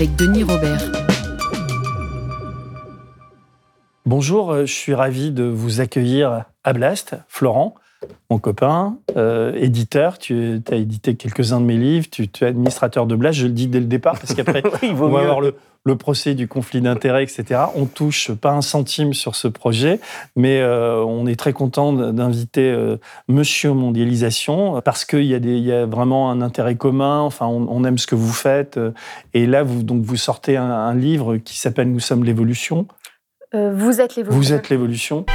Avec Denis Robert. Bonjour, euh, je suis ravi de vous accueillir à Blast, Florent mon copain, euh, éditeur. Tu as édité quelques-uns de mes livres. Tu, es administrateur de Blast. Je le dis dès le départ parce qu'après, on va avoir le, procès du conflit d'intérêts, etc. On touche pas un centime sur ce projet, mais euh, on est très content d'inviter euh, Monsieur Mondialisation parce qu'il y, a y a vraiment un intérêt commun. Enfin, on, aime ce que vous faites. et là, vous, donc, vous sortez un, un livre qui s'appelle Nous sommes l'évolution. vous êtes l'évolution. Vous êtes l'évolution.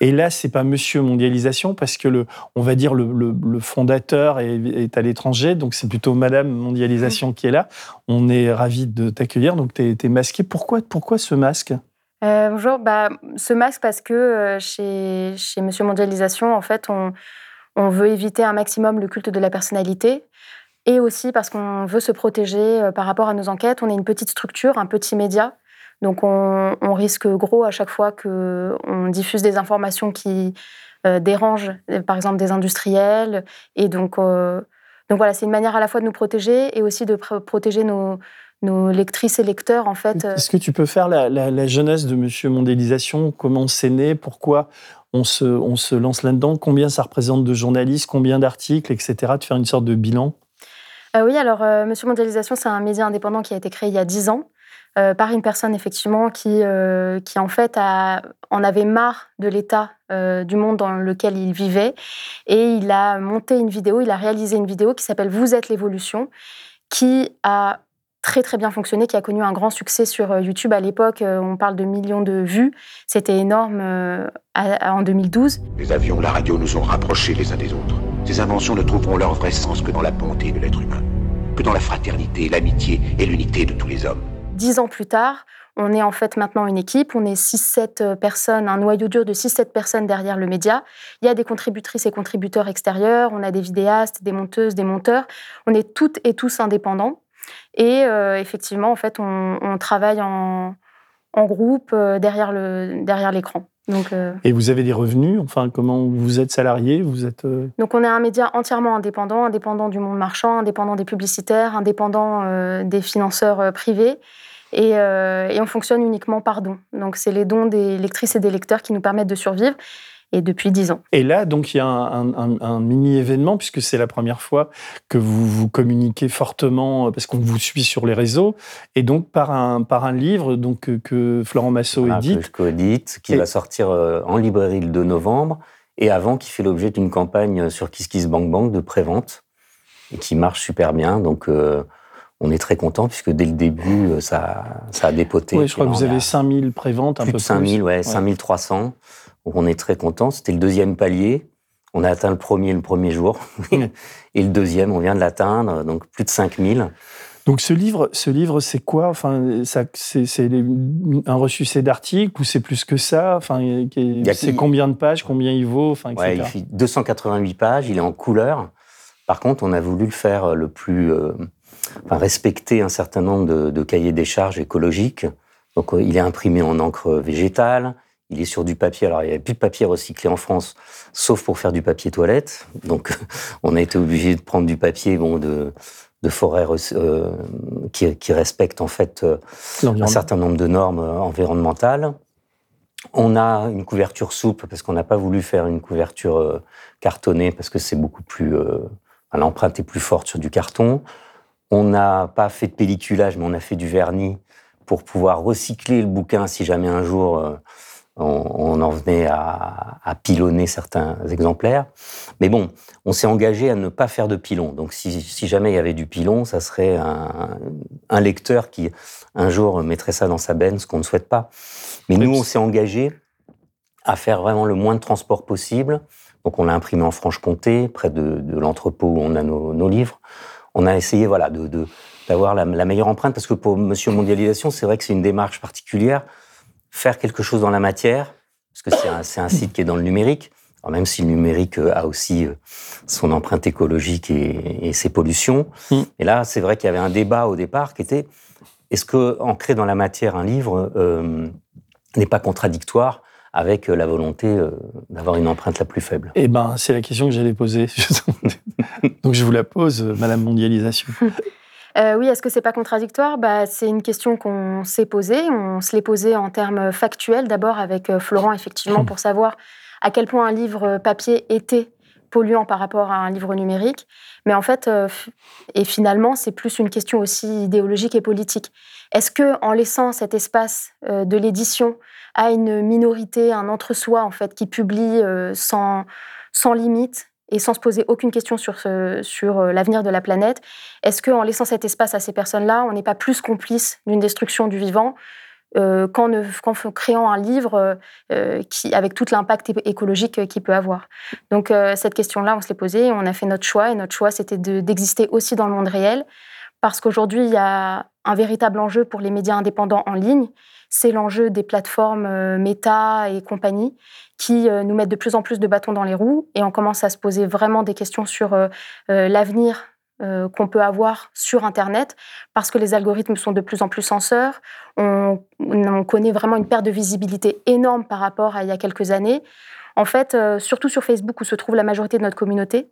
Et là, c'est pas Monsieur Mondialisation parce que le, on va dire le, fondateur est, à l'étranger, donc c'est plutôt Madame Mondialisation qui est là. On est ravi de t'accueillir. Donc tu es, masqué. Pourquoi, pourquoi ce masque? Euh, Bonjour. Bah, ce masque parce que euh, chez, Monsieur Mondialisation, en fait, on, on veut éviter un maximum le culte de la personnalité et aussi parce qu'on veut se protéger euh, par rapport à nos enquêtes. On est une petite structure, un petit média. Donc on, risque gros à chaque fois qu'on diffuse des informations qui euh, dérangent, par exemple des industriels. Et donc, euh, donc voilà, c'est une manière à la fois de nous protéger et aussi de protéger nos, lectrices et lecteurs en fait. Est-ce que tu peux faire la, jeunesse de Monsieur Mondialisation Comment c'est né? Pourquoi on se, on se lance là-dedans? Combien ça représente de journalistes? Combien d'articles, etc. De faire une sorte de bilan? Euh, Oui, alors Monsieur Mondialisation, c'est un média indépendant qui a été créé il y a 10 ans. Euh, par une personne effectivement qui, euh, qui en fait en avait marre de l'état euh, du monde dans lequel il vivait et il a monté une vidéo, il a réalisé une vidéo qui s'appelle Vous êtes l'évolution, qui a très très bien fonctionné, qui a connu un grand succès sur YouTube à l'époque. on parle de millions de vues, c'était énorme en 2012. Les avions, la radio nous ont rapprochés les uns des autres. Ces inventions ne trouveront leur vrai sens que dans la bonté de l'être humain, que dans la fraternité, l'amitié et l'unité de tous les hommes dix ans plus tard, on est en fait maintenant une équipe, on est 6-7 euh, personnes, un noyau dur de 6-7 personnes derrière le média. Il y a des contributrices et contributeurs extérieurs, on a des vidéastes, des monteuses, des monteurs. On est toutes et tous indépendants. Et euh, effectivement, en fait, on, travaille en, groupe euh, derrière l'écran. Donc, Et vous avez des revenus? Enfin, comment vous êtes salarié? Vous êtes Donc, on est un média entièrement indépendant, indépendant du monde marchand, indépendant des publicitaires, indépendant des financeurs privés. Euh, et, on fonctionne uniquement par dons. Donc, c'est les dons des lectrices et des lecteurs qui nous permettent de survivre et depuis dix ans. Et là, donc, il y a un, mini-événement, puisque c'est la première fois que vous vous communiquez fortement, parce qu'on vous suit sur les réseaux, et donc par un, par un livre donc, que Florent Massot édite. Que je coédite, qui va sortir euh, en librairie le 2 novembre, et avant, qui fait l'objet d'une campagne sur KissKissBankBank de prévente, et qui marche super bien. Donc, euh, on est très content puisque dès le début, euh, ça, ça a dépoté. Oui, je crois que vous avez 5000 préventes, un peu plus. 5000, ouais, 5300. Donc on est très content. C'était le deuxième palier. On a atteint le premier le premier jour. Et le deuxième, on vient de l'atteindre, donc plus de 5000. Donc ce livre, ce livre, c'est quoi? Enfin, c'est un reçu d'articles ou c'est plus que ça? Enfin, c'est combien de pages? Combien il vaut? Enfin, ouais, il fait 288 pages. Il est en couleur. Par contre, on a voulu le faire le plus euh, respecter un certain nombre de, cahiers des charges écologiques. Donc, euh, il est imprimé en encre végétale. Il est sur du papier. Alors, il n'y avait plus de papier recyclé en France, sauf pour faire du papier toilette. Donc, on a été obligé de prendre du papier bon, de, de forêt euh, qui, qui, respecte en fait euh, un certain nombre de normes environnementales. On a une couverture souple parce qu'on n'a pas voulu faire une couverture cartonnée parce que c'est beaucoup plus. L'empreinte est plus forte sur du carton. On n'a pas fait de pelliculage, mais on a fait du vernis pour pouvoir recycler le bouquin si jamais un jour euh, on, en venait à, pilonner certains exemplaires. Mais bon, on s'est engagé à ne pas faire de pilon. Donc si, jamais il y avait du pilon, ça serait un, lecteur qui un jour mettrait ça dans sa benne, ce qu'on ne souhaite pas. Mais nous, on s'est engagé à faire vraiment le moins de transport possible. Donc on l'a imprimé en Franche-Comté, près de, l'entrepôt où on a nos, livres. On a essayé voilà, de, d'avoir la, meilleure empreinte, parce que pour Monsieur Mondialisation, c'est vrai que c'est une démarche particulière. Faire quelque chose dans la matière, parce que c'est un, site qui est dans le numérique, même si le numérique euh, a aussi euh, son empreinte écologique et, ses pollutions. Mm. Et là, c'est vrai qu'il y avait un débat au départ qui était est-ce que ancrer dans la matière un livre euh, n'est pas contradictoire avec la volonté d'avoir une empreinte la plus faible Eh ben, c'est la question que j'allais poser. Donc je vous la pose, Madame Mondialisation. oui, est-ce que c'est pas contradictoire? Bah, C'est une question qu'on s'est posée. On se l'est posée en termes factuels, d'abord avec Florent, effectivement, pour savoir à quel point un livre papier était polluant par rapport à un livre numérique. Mais en fait, euh, et finalement, c'est plus une question aussi idéologique et politique. Est-ce que, en laissant cet espace euh, de l'édition à une minorité, un entre-soi en fait, qui publie euh, sans, sans limite et sans se poser aucune question sur, sur l'avenir de la planète, est-ce qu'en laissant cet espace à ces personnes-là, on n'est pas plus complice d'une destruction du vivant euh, qu'en, créant un livre euh, euh, qui, avec tout l'impact écologique qu'il peut avoir. Donc cette question-là, on se l'est posée, on a fait notre choix, et notre choix, c'était d'exister aussi dans le monde réel, parce qu'aujourd'hui, il y a un véritable enjeu pour les médias indépendants en ligne, c'est l'enjeu des plateformes Meta et compagnie, qui nous mettent de plus en plus de bâtons dans les roues, et on commence à se poser vraiment des questions sur l'avenir euh, qu'on peut avoir sur Internet parce que les algorithmes sont de plus en plus censeurs. On, connaît vraiment une perte de visibilité énorme par rapport à il y a quelques années. En fait, euh, surtout sur Facebook où se trouve la majorité de notre communauté,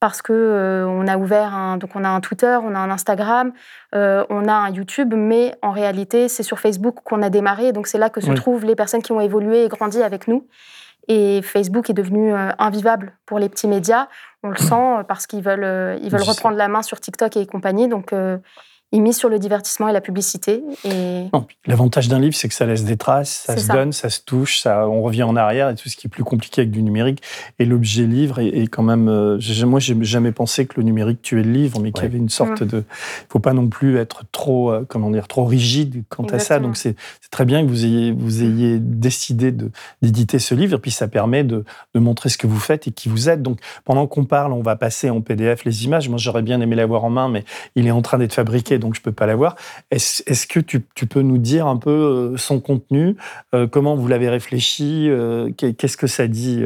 parce que euh, on a ouvert un, donc on a un Twitter, on a un Instagram, on a un YouTube, mais en réalité c'est sur Facebook qu'on a démarré, donc c'est là que se trouvent les personnes qui ont évolué et grandi avec nous. Et Facebook est devenu invivable pour les petits médias on le sent euh, parce qu'ils veulent, euh, ils veulent reprendre la main sur TikTok et compagnie. Donc, euh, il mise sur le divertissement et la publicité. Et... L'avantage d'un livre, c'est que ça laisse des traces, ça se donne, ça se touche, ça, on revient en arrière et tout ce qui est plus compliqué avec du numérique. Et l'objet livre est, quand même. Euh, moi, j'ai jamais pensé que le numérique tuait le livre, mais qu'il y avait une sorte de. Il faut pas non plus être trop, euh, comment dire, trop rigide quant à ça. Donc c'est très bien que vous ayez, vous ayez décidé d'éditer ce livre, et puis ça permet de, de, montrer ce que vous faites et qui vous êtes. Donc pendant qu'on parle, on va passer en PDF les images. Moi, j'aurais bien aimé l'avoir en main, mais il est en train d'être fabriqué donc je peux pas l'avoir. Est-ce que tu, peux nous dire un peu euh, son contenu, euh, comment vous l'avez réfléchi, euh, qu'est-ce que ça dit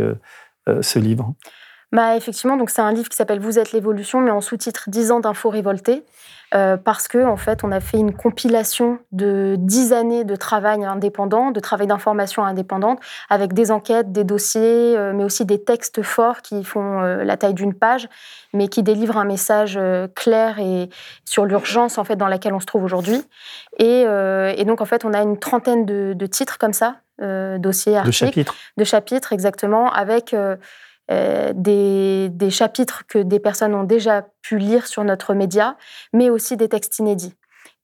ce livre? Bah, effectivement, donc c'est un livre qui s'appelle Vous êtes l'évolution, mais en sous-titre 10 ans d'infos révoltées. Euh, parce que en fait, on a fait une compilation de dix années de travail indépendant, de travail d'information indépendante, avec des enquêtes, des dossiers, euh, mais aussi des textes forts qui font euh, la taille d'une page, mais qui délivrent un message clair et sur l'urgence en fait dans laquelle on se trouve aujourd'hui. Et, donc en fait, on a une trentaine de, titres comme ça, dossiers, articles, de chapitres, de chapitres exactement, avec euh, des, chapitres que des personnes ont déjà pu lire sur notre média, mais aussi des textes inédits.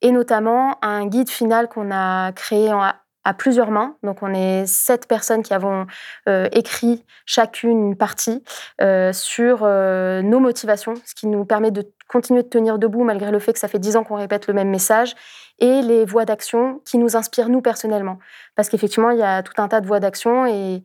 Et notamment un guide final qu'on a créé à plusieurs mains. Donc, on est sept personnes qui avons euh, écrit chacune une partie euh, sur nos motivations, ce qui nous permet de continuer de tenir debout malgré le fait que ça fait dix ans qu'on répète le même message, et les voies d'action qui nous inspirent nous personnellement. Parce qu'effectivement, il y a tout un tas de voies d'action et,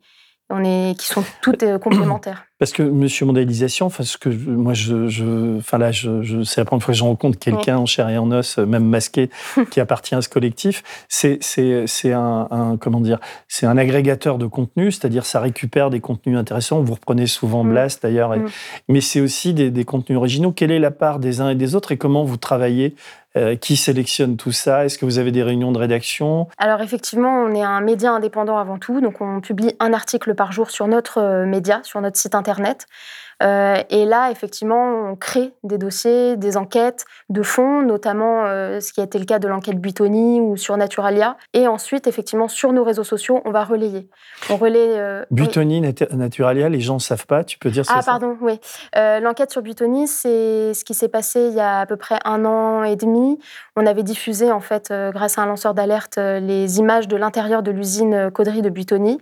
qui sont toutes euh, complémentaires. Parce que Monsieur Mondialisation, enfin, ce que moi, je, enfin là, je, c'est la première fois que je rencontre quelqu'un en chair et en os, même masqué, qui appartient à ce collectif. C'est, c'est, c'est un, comment dire, c'est un agrégateur de contenu, c'est-à-dire ça récupère des contenus intéressants. Vous reprenez souvent mm. Blast d'ailleurs, mm. mais c'est aussi des, des, contenus originaux. Quelle est la part des uns et des autres et comment vous travaillez euh, qui sélectionne tout ça? Est-ce que vous avez des réunions de rédaction? Alors effectivement, on est un média indépendant avant tout, donc on publie un article par jour sur notre euh, média, sur notre site internet. Euh, et là, effectivement, on crée des dossiers, des enquêtes de fond, notamment euh, ce qui a été le cas de l'enquête Buitoni ou sur Naturalia. Et ensuite, effectivement, sur nos réseaux sociaux, on va relayer. On relaie. Euh, Buitoni, Naturalia, les gens ne savent pas. Tu peux dire Ah, pardon, oui. L'enquête sur Buitoni, c'est ce qui s'est passé il y a à peu près un an et demi. On avait diffusé, en fait, grâce à un lanceur d'alerte, les images de l'intérieur de l'usine Caudry de Buitoni,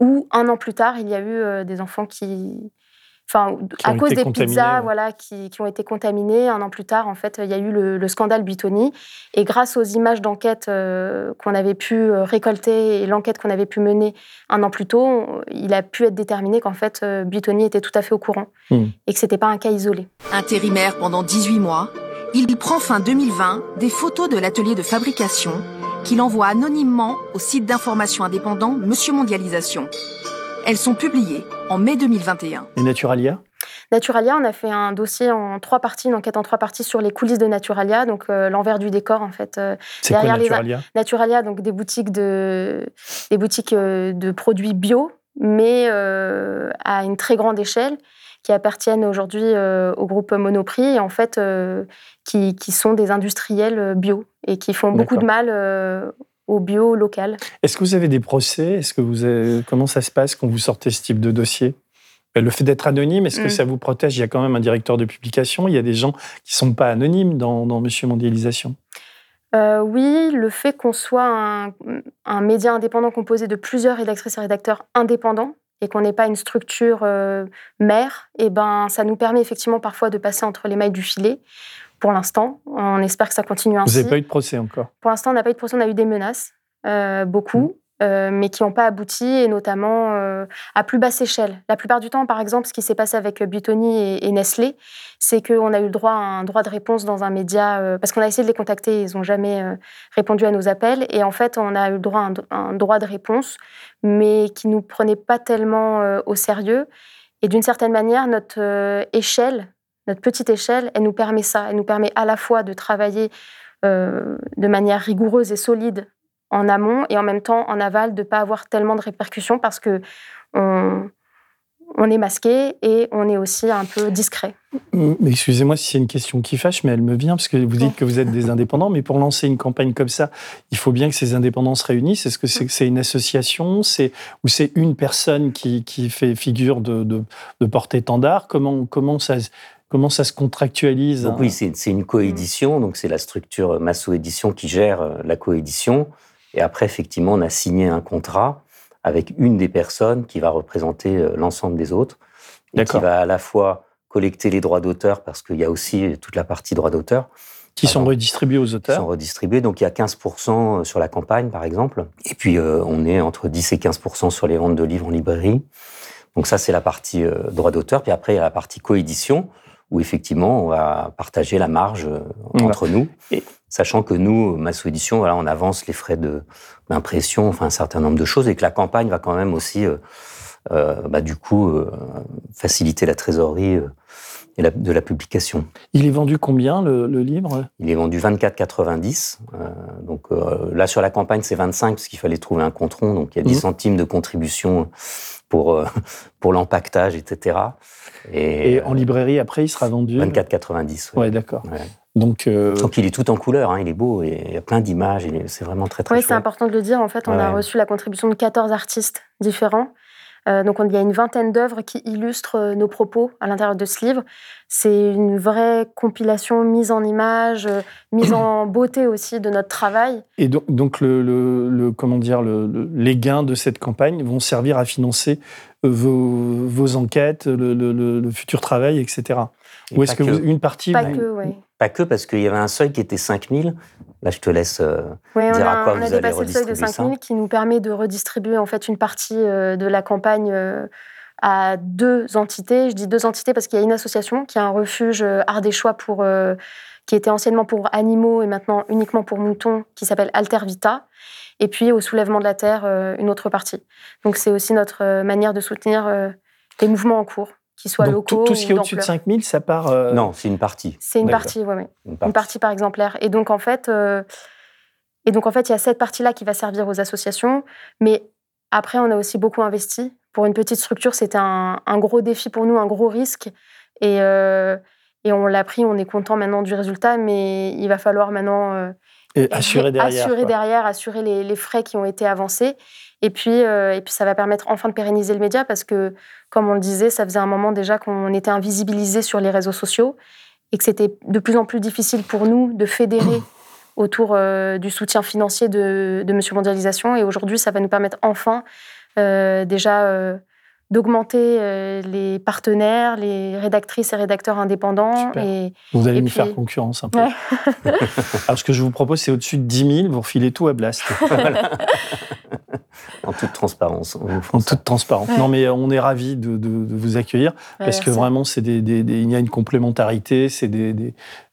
où un an plus tard, il y a eu des enfants qui enfin, Qui à cause des contaminés, pizzas ouais. voilà, qui, qui ont été contaminées. Un an plus tard, en fait, il y a eu le, le scandale Buitoni. Et grâce aux images d'enquête euh, qu'on avait pu euh, récolter et l'enquête qu'on avait pu mener un an plus tôt, on- il a pu être déterminé qu'en fait, euh, Buitoni était tout à fait au courant Hmm. et que c'était pas un cas isolé. Intérimaire pendant 18 mois, il prend fin 2020 des photos de l'atelier de fabrication qu'il envoie anonymement au site d'information indépendant Monsieur Mondialisation. Elles sont publiées en mai 2021. Et Naturalia? Naturalia, on a fait un dossier en trois parties, une enquête en trois parties sur les coulisses de Naturalia, donc euh, l'envers du décor en fait. Euh, C'est quoi Derrière les- Naturalia? Naturalia, donc des boutiques de, des boutiques euh, de produits bio, mais euh, à une très grande échelle, qui appartiennent aujourd'hui euh, au groupe Monoprix et en fait euh, qui, qui sont des industriels bio et qui font beaucoup de mal euh, au bio local. Est-ce que vous avez des procès? Est-ce que vous avez- Comment ça se passe quand vous sortez ce type de dossier? Euh, Le fait d'être anonyme, est-ce que Mm. ça vous protège? Il y a quand même un directeur de publication. Il y a des gens qui sont pas anonymes dans, dans Monsieur Mondialisation? Euh, oui, le fait qu'on soit un, un média indépendant composé de plusieurs rédactrices et rédacteurs indépendants et qu'on n'ait pas une structure euh, mère, eh ben, ça nous permet effectivement parfois de passer entre les mailles du filet. Pour l'instant, on espère que ça continue Vous ainsi. n'avez pas eu de procès encore? Pour l'instant, on n'a pas eu de procès, on a eu des menaces, euh, beaucoup, euh, mais qui n'ont pas abouti, et notamment euh, à plus basse échelle. La plupart du temps, par exemple, ce qui s'est passé avec Buitoni et, et Nestlé, c'est qu'on a eu le droit à un droit de réponse dans un média, euh, parce qu'on a essayé de les contacter, ils n'ont jamais répondu à nos appels, et en fait, on a eu le droit à un, un droit de réponse, mais qui ne nous prenait pas tellement au sérieux. Et d'une certaine manière, notre échelle, notre petite échelle, elle nous permet ça. Elle nous permet à la fois de travailler euh, de manière rigoureuse et solide en amont et en même temps en aval de ne pas avoir tellement de répercussions parce que on, on est masqué et on est aussi un peu discret. Excusez-moi si c'est une question qui fâche, mais elle me vient parce que vous dites que vous êtes des indépendants, mais pour lancer une campagne comme ça, il faut bien que ces indépendants se réunissent. Est-ce que c'est c'est une association? C'est, ou c'est une personne qui, qui fait figure de, de, de porte-étendard? Comment, comment, ça, comment ça se contractualise Donc hein oui, c'est c'est une coédition, donc c'est la structure Masso Édition qui gère euh, la coédition. Et après, effectivement, on a signé un contrat avec une des personnes qui va représenter euh, l'ensemble des autres et qui va à la fois collecter les droits d'auteur, parce qu'il y a aussi toute la partie droits d'auteur qui sont redistribués aux qui auteurs. sont redistribués. Donc il y a 15% sur la campagne, par exemple. Et puis euh, on est entre 10 et 15% sur les ventes de livres en librairie. Donc ça, c'est la partie euh, droit d'auteur. Puis après, il y a la partie coédition, où effectivement, on va partager la marge euh, Voilà. entre nous. Et- Sachant que nous, Masso Édition, voilà, on avance les frais de- d'impression, enfin un certain nombre de choses, et que la campagne va quand même aussi, euh, euh, bah, du coup, euh, faciliter la trésorerie et la- de la publication. Il est vendu combien le, le livre? Il est vendu 24,90. Euh, donc euh, là, sur la campagne, c'est 25 parce qu'il fallait trouver un contron. Donc il y a 10 Mhm. centimes de contribution pour, euh, pour l'empaquetage, etc. Et, Et en librairie, après, il sera vendu? 24,90. ouais. Ouais, d'accord. Ouais. Donc, euh, Donc il est tout en couleur, hein, il est beau, et il y a plein d'images, c'est vraiment très très Oui, c'est important de le dire. En fait, on a Ouais. reçu la contribution de 14 artistes différents. Euh, donc, on- il y a une vingtaine d'œuvres qui illustrent euh, nos propos à l'intérieur de ce livre. C'est une vraie compilation mise en images, euh, mise en beauté aussi de notre travail. Et donc, donc le, le- le- comment dire, le- le- les gains de cette campagne vont servir à financer vos, vos enquêtes, le futur travail, etc. Ou est-ce pas que, vous- une partie Pas que, oui. Pas que parce qu'il y avait un seuil qui était 5000. Là, je te laisse. euh, Ouais, on Dire à a, quoi on vous a allez dépassé le seuil de redistribuer 5000 qui nous permet de redistribuer en fait une partie euh, de la campagne euh, à deux entités. Je dis deux entités parce qu'il y a une association qui a un refuge euh, ardéchois pour, euh, qui était anciennement pour animaux et maintenant uniquement pour moutons, qui s'appelle Alter Vita. Et puis au soulèvement de la terre, une autre partie. Donc c'est aussi notre manière de soutenir les mouvements en cours, qu'ils soient donc, tout, locaux tout ce qui est au-dessus de d'ampleur. 5000, ça part. euh, Non, c'est une partie. C'est une partie, oui, oui Une une partie. partie par exemplaire. Et donc en fait, euh, et donc en fait, il y a cette partie-là qui va servir aux associations, mais après, on a aussi beaucoup investi. Pour une petite structure, c'était un, un gros défi pour nous, un gros risque, et euh, et on l'a pris. On est content maintenant du résultat, mais il va falloir maintenant euh, et assurer derrière. assurer quoi. derrière, assurer les, les frais qui ont été avancés. Et puis, euh, et puis, ça va permettre enfin de pérenniser le média parce que, comme on le disait, ça faisait un moment déjà qu'on était invisibilisé sur les réseaux sociaux et que c'était de plus en plus difficile pour nous de fédérer autour euh, du soutien financier de, de Monsieur Mondialisation. Et aujourd'hui, ça va nous permettre enfin euh, déjà d'augmenter euh, les partenaires, les rédactrices et rédacteurs indépendants. Et, vous allez et nous puis- faire concurrence un peu. Ouais. Alors, ce que je vous propose, c'est au-dessus de 10 000, vous refilez tout à Blast, En toute transparence. en ça. toute transparence. Non, mais on est ravis de, de- de vous accueillir, parce que vraiment, c'est des, des- des- il y a une complémentarité, c'est des,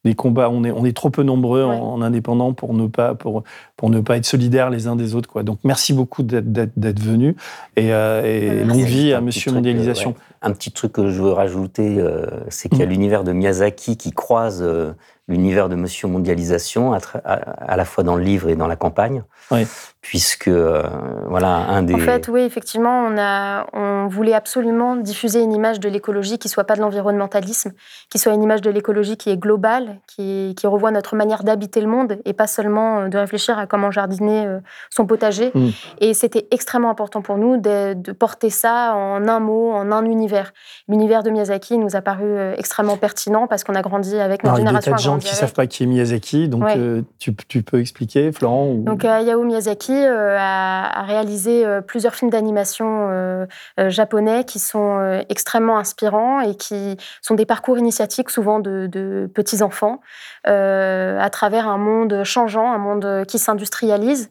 des- combats. On est, on est trop peu nombreux en- Ouais. en, indépendant pour ne pas, pour, pour ne pas être solidaires les uns des autres. Quoi. Donc, merci beaucoup d'être, d'être, d'être venus et, euh, et longue vie à Monsieur truc, euh, Mondialisation. ouais. Un petit truc que je veux rajouter, euh, c'est qu'il y a Mm. l'univers de Miyazaki qui croise euh, l'univers de Monsieur Mondialisation, à, à- à la fois dans le livre et dans la campagne, Oui. Puisque euh, voilà un des. En fait, oui, effectivement, on, a, on voulait absolument diffuser une image de l'écologie qui soit pas de l'environnementalisme, qui soit une image de l'écologie qui est globale, qui, qui revoit notre manière d'habiter le monde et pas seulement euh, de réfléchir à comment jardiner euh, son potager. Mm. Et c'était extrêmement important pour nous de, de porter ça en un mot, en un univers. L'univers de Miyazaki nous a paru extrêmement pertinent parce qu'on a grandi avec notre Alors, il y a des tas de gens qui ne avec. savent pas qui est Miyazaki, donc Ouais. euh, tu, tu peux expliquer, Florent ou- Donc euh, Hayao Miyazaki euh, a, a réalisé euh, plusieurs films d'animation euh, euh, japonais qui sont euh, extrêmement inspirants et qui sont des parcours initiatiques souvent de, de petits-enfants euh, à travers un monde changeant, un monde qui s'industrialise.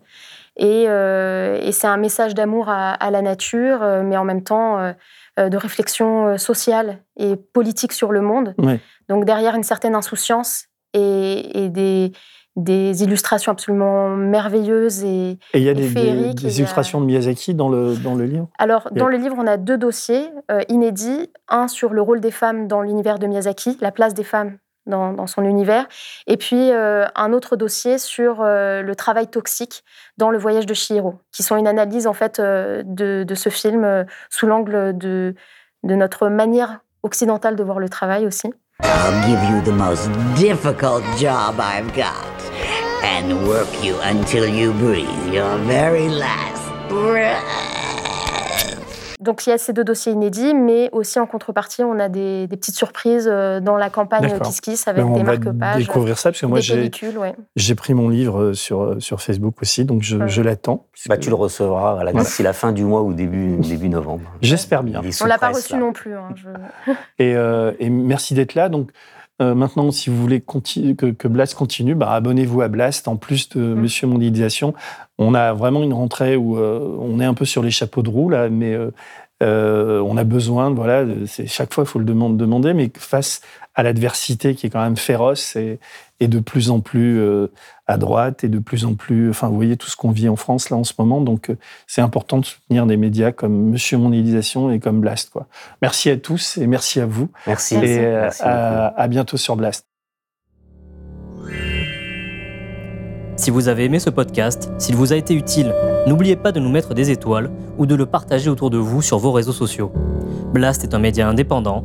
Et, euh, et c'est un message d'amour à, à la nature, euh, mais en même temps euh, euh, de réflexion euh, sociale et politique sur le monde. Ouais. Donc derrière une certaine insouciance et, et des, des illustrations absolument merveilleuses. Et Et il y a des, a- illustrations de Miyazaki dans le, dans le livre? Alors, dans le livre, on a deux dossiers euh, inédits. Un sur le rôle des femmes dans l'univers de Miyazaki, la place des femmes dans, dans son univers. Et puis, euh, un autre dossier sur euh, le travail toxique dans Le voyage de Chihiro, qui sont une analyse, en fait, de, de ce film sous l'angle de, de notre manière occidentale de voir le travail aussi. I'll give you the most difficult job I've got and work you until you breathe your very last breath. Donc il y a ces deux dossiers inédits, mais aussi en contrepartie, on a des, des petites surprises euh, dans la campagne D'accord. Kiss Kiss avec Ben, des On va marque-pages, découvrir ça, parce que moi, j'ai. Ouais. pris mon livre euh, sur, euh, sur Facebook aussi, donc je, Ouais. je l'attends. Bah, tu le recevras à la- Ouais. d'ici la fin du mois ou début, début novembre. J'espère bien. On sous l'a pas reçu là. non plus. hein, je- Et, euh, et merci d'être là. Donc, euh, maintenant, si vous voulez que, que Blast continue, bah, abonnez-vous à Blast. En plus de Mm. Monsieur Mondialisation, on a vraiment une rentrée où euh, on est un peu sur les chapeaux de roue, là, mais euh, on a besoin, voilà, chaque fois, il faut le demand- demander, mais face à l'adversité qui est quand même féroce et, et de plus en plus euh, à droite et de plus en plus, enfin, vous voyez tout ce qu'on vit en France là en ce moment, donc euh, c'est important de soutenir des médias comme Monsieur Mondialisation et comme Blast, quoi. Merci à tous et merci à vous. Merci. Merci. Et euh, Merci à, à bientôt sur Blast. Si vous avez aimé ce podcast, s'il vous a été utile, n'oubliez pas de nous mettre des étoiles ou de le partager autour de vous sur vos réseaux sociaux. Blast est un média indépendant,